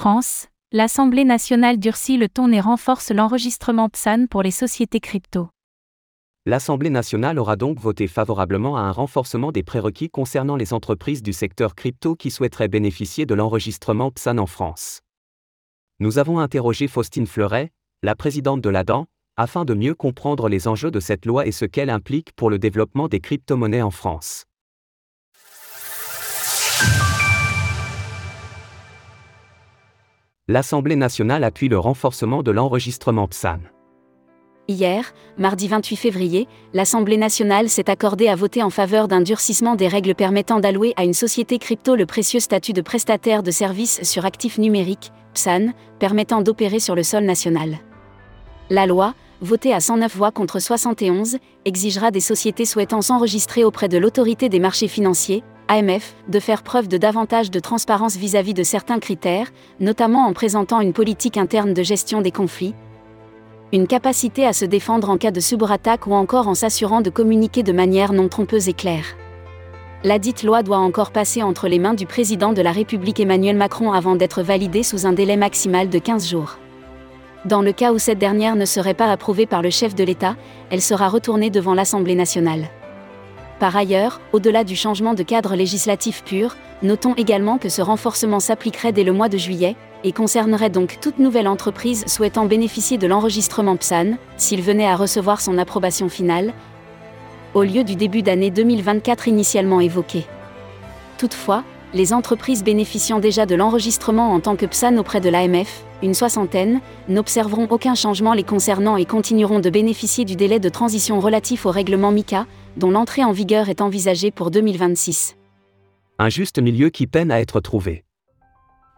France, l'Assemblée nationale durcit le ton et renforce l'enregistrement PSAN pour les sociétés crypto. L'Assemblée nationale aura donc voté favorablement à un renforcement des prérequis concernant les entreprises du secteur crypto qui souhaiteraient bénéficier de l'enregistrement PSAN en France. Nous avons interrogé Faustine Fleuret, la présidente de l'ADAN, afin de mieux comprendre les enjeux de cette loi et ce qu'elle implique pour le développement des crypto-monnaies en France. L'Assemblée nationale appuie le renforcement de l'enregistrement PSAN. Hier, mardi 28 février, l'Assemblée nationale s'est accordée à voter en faveur d'un durcissement des règles permettant d'allouer à une société crypto le précieux statut de prestataire de services sur actifs numériques, PSAN, permettant d'opérer sur le sol national. La loi, votée à 109 voix contre 71, exigera des sociétés souhaitant s'enregistrer auprès de l'autorité des marchés financiers, AMF, de faire preuve de davantage de transparence vis-à-vis de certains critères, notamment en présentant une politique interne de gestion des conflits, une capacité à se défendre en cas de cyberattaque ou encore en s'assurant de communiquer de manière non trompeuse et claire. La dite loi doit encore passer entre les mains du président de la République Emmanuel Macron avant d'être validée sous un délai maximal de 15 jours. Dans le cas où cette dernière ne serait pas approuvée par le chef de l'État, elle sera retournée devant l'Assemblée nationale. Par ailleurs, au-delà du changement de cadre législatif pur, notons également que ce renforcement s'appliquerait dès le mois de juillet, et concernerait donc toute nouvelle entreprise souhaitant bénéficier de l'enregistrement PSAN, s'il venait à recevoir son approbation finale, au lieu du début d'année 2024 initialement évoqué. Toutefois, les entreprises bénéficiant déjà de l'enregistrement en tant que PSAN auprès de l'AMF, une soixantaine, n'observeront aucun changement les concernant et continueront de bénéficier du délai de transition relatif au règlement MICA, dont l'entrée en vigueur est envisagée pour 2026. Un juste milieu qui peine à être trouvé.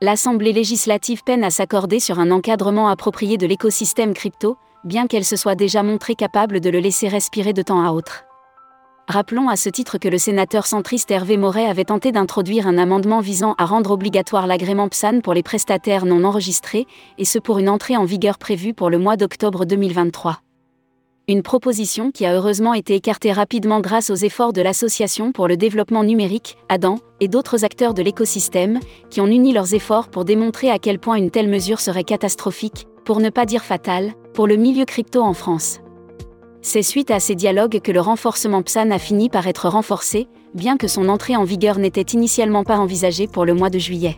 L'Assemblée législative peine à s'accorder sur un encadrement approprié de l'écosystème crypto, bien qu'elle se soit déjà montrée capable de le laisser respirer de temps à autre. Rappelons à ce titre que le sénateur centriste Hervé Moret avait tenté d'introduire un amendement visant à rendre obligatoire l'agrément PSAN pour les prestataires non enregistrés, et ce pour une entrée en vigueur prévue pour le mois d'octobre 2023. Une proposition qui a heureusement été écartée rapidement grâce aux efforts de l'Association pour le développement numérique, ADAN, et d'autres acteurs de l'écosystème, qui ont uni leurs efforts pour démontrer à quel point une telle mesure serait catastrophique, pour ne pas dire fatale, pour le milieu crypto en France. C'est suite à ces dialogues que le renforcement PSAN a fini par être renforcé, bien que son entrée en vigueur n'était initialement pas envisagée pour le mois de juillet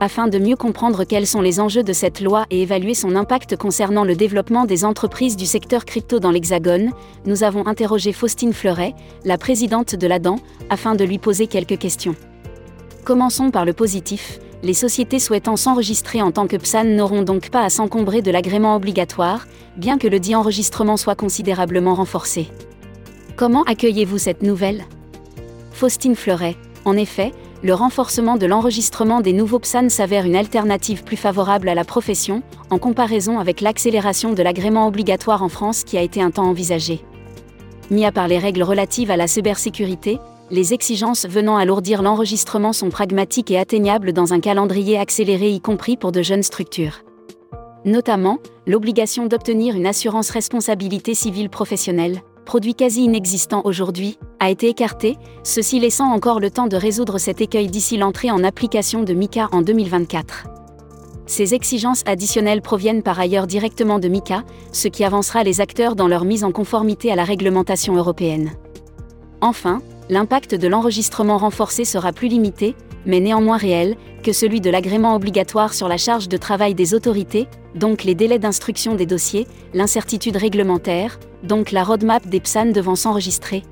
afin de mieux comprendre quels sont les enjeux de cette loi et évaluer son impact concernant le développement des entreprises du secteur crypto dans l'Hexagone, nous avons interrogé Faustine Fleuret, la présidente de l'ADAN, afin de lui poser quelques questions. Commençons par le positif. Les sociétés souhaitant s'enregistrer en tant que PSAN n'auront donc pas à s'encombrer de l'agrément obligatoire, bien que le dit enregistrement soit considérablement renforcé. Comment accueillez-vous cette nouvelle? Faustine Fleuret. En effet, le renforcement de l'enregistrement des nouveaux PSAN s'avère une alternative plus favorable à la profession, en comparaison avec l'accélération de l'agrément obligatoire en France qui a été un temps envisagé. Mis à part les règles relatives à la cybersécurité, les exigences venant alourdir l'enregistrement sont pragmatiques et atteignables dans un calendrier accéléré y compris pour de jeunes structures. Notamment, l'obligation d'obtenir une assurance responsabilité civile professionnelle, produit quasi inexistant aujourd'hui, a été écarté, ceci laissant encore le temps de résoudre cet écueil d'ici l'entrée en application de MICA en 2024. Ces exigences additionnelles proviennent par ailleurs directement de MICA, ce qui avancera les acteurs dans leur mise en conformité à la réglementation européenne. Enfin, l'impact de l'enregistrement renforcé sera plus limité, mais néanmoins réel, que celui de l'agrément obligatoire sur la charge de travail des autorités, donc les délais d'instruction des dossiers, l'incertitude réglementaire, donc la roadmap des PSAN devant s'enregistrer,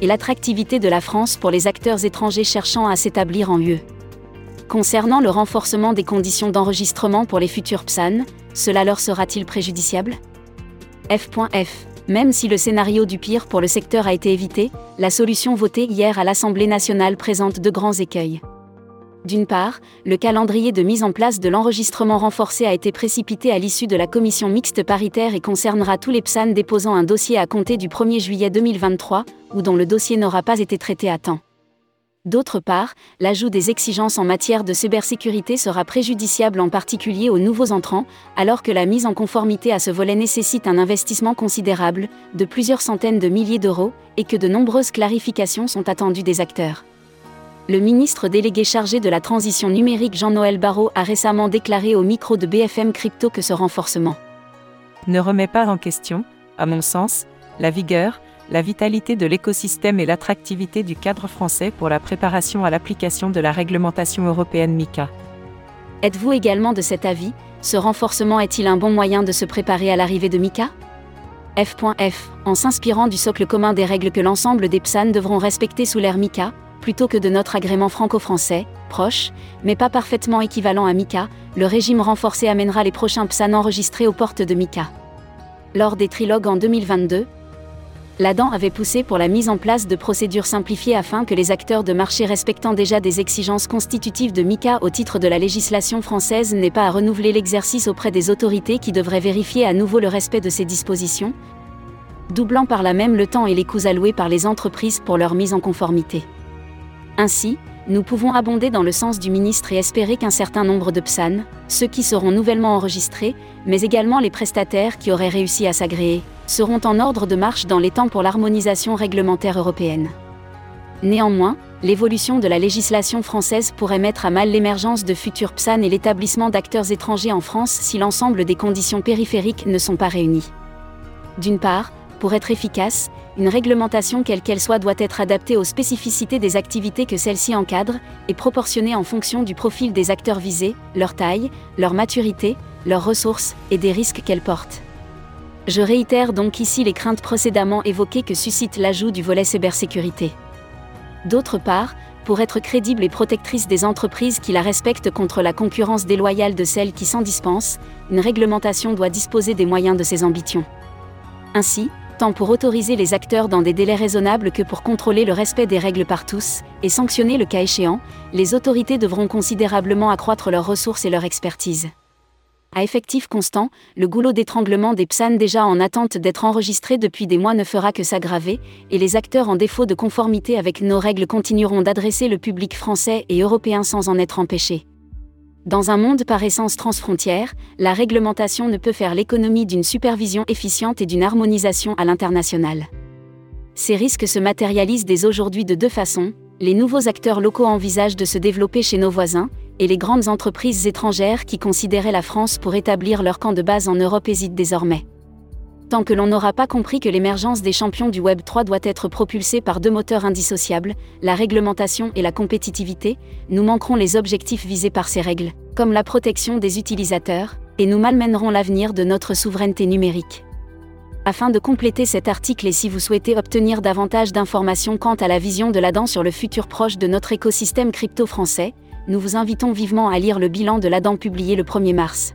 et l'attractivité de la France pour les acteurs étrangers cherchant à s'établir en UE. Concernant le renforcement des conditions d'enregistrement pour les futurs PSAN, cela leur sera-t-il préjudiciable? F.F. Même si le scénario du pire pour le secteur a été évité, la solution votée hier à l'Assemblée nationale présente de grands écueils. D'une part, le calendrier de mise en place de l'enregistrement renforcé a été précipité à l'issue de la commission mixte paritaire et concernera tous les PSAN déposant un dossier à compter du 1er juillet 2023, ou dont le dossier n'aura pas été traité à temps. D'autre part, l'ajout des exigences en matière de cybersécurité sera préjudiciable en particulier aux nouveaux entrants, alors que la mise en conformité à ce volet nécessite un investissement considérable, de plusieurs centaines de milliers d'euros, et que de nombreuses clarifications sont attendues des acteurs. Le ministre délégué chargé de la transition numérique Jean-Noël Barrot a récemment déclaré au micro de BFM Crypto que ce renforcement ne remet pas en question, à mon sens, la vigueur, la vitalité de l'écosystème et l'attractivité du cadre français pour la préparation à l'application de la réglementation européenne MICA. Êtes-vous également de cet avis? Ce renforcement est-il un bon moyen de se préparer à l'arrivée de MICA F.F. En s'inspirant du socle commun des règles que l'ensemble des PSAN devront respecter sous l'ère MICA, plutôt que de notre agrément franco-français, proche, mais pas parfaitement équivalent à MICA, le régime renforcé amènera les prochains PSAN enregistrés aux portes de MICA. Lors des trilogues en 2022, l'ADAN avait poussé pour la mise en place de procédures simplifiées afin que les acteurs de marché respectant déjà des exigences constitutives de MICA au titre de la législation française n'aient pas à renouveler l'exercice auprès des autorités qui devraient vérifier à nouveau le respect de ces dispositions, doublant par là même le temps et les coûts alloués par les entreprises pour leur mise en conformité. Ainsi, nous pouvons abonder dans le sens du ministre et espérer qu'un certain nombre de PSAN, ceux qui seront nouvellement enregistrés, mais également les prestataires qui auraient réussi à s'agréer, seront en ordre de marche dans les temps pour l'harmonisation réglementaire européenne. Néanmoins, l'évolution de la législation française pourrait mettre à mal l'émergence de futurs PSAN et l'établissement d'acteurs étrangers en France si l'ensemble des conditions périphériques ne sont pas réunies. D'une part, pour être efficace, une réglementation quelle qu'elle soit doit être adaptée aux spécificités des activités que celle-ci encadre, et proportionnée en fonction du profil des acteurs visés, leur taille, leur maturité, leurs ressources, et des risques qu'elle porte. Je réitère donc ici les craintes précédemment évoquées que suscite l'ajout du volet cybersécurité. D'autre part, pour être crédible et protectrice des entreprises qui la respectent contre la concurrence déloyale de celles qui s'en dispensent, une réglementation doit disposer des moyens de ses ambitions. Ainsi, tant pour autoriser les acteurs dans des délais raisonnables que pour contrôler le respect des règles par tous, et sanctionner le cas échéant, les autorités devront considérablement accroître leurs ressources et leur expertise. À effectif constant, le goulot d'étranglement des PSAN déjà en attente d'être enregistrés depuis des mois ne fera que s'aggraver, et les acteurs en défaut de conformité avec nos règles continueront d'adresser le public français et européen sans en être empêchés. Dans un monde par essence transfrontière, la réglementation ne peut faire l'économie d'une supervision efficiente et d'une harmonisation à l'international. Ces risques se matérialisent dès aujourd'hui de deux façons. Les nouveaux acteurs locaux envisagent de se développer chez nos voisins, et les grandes entreprises étrangères qui considéraient la France pour établir leur camp de base en Europe hésitent désormais. Tant que l'on n'aura pas compris que l'émergence des champions du Web 3 doit être propulsée par deux moteurs indissociables, la réglementation et la compétitivité, nous manquerons les objectifs visés par ces règles, comme la protection des utilisateurs, et nous malmènerons l'avenir de notre souveraineté numérique. Afin de compléter cet article et si vous souhaitez obtenir davantage d'informations quant à la vision de l'ADAN sur le futur proche de notre écosystème crypto français, nous vous invitons vivement à lire le bilan de l'ADAN publié le 1er mars.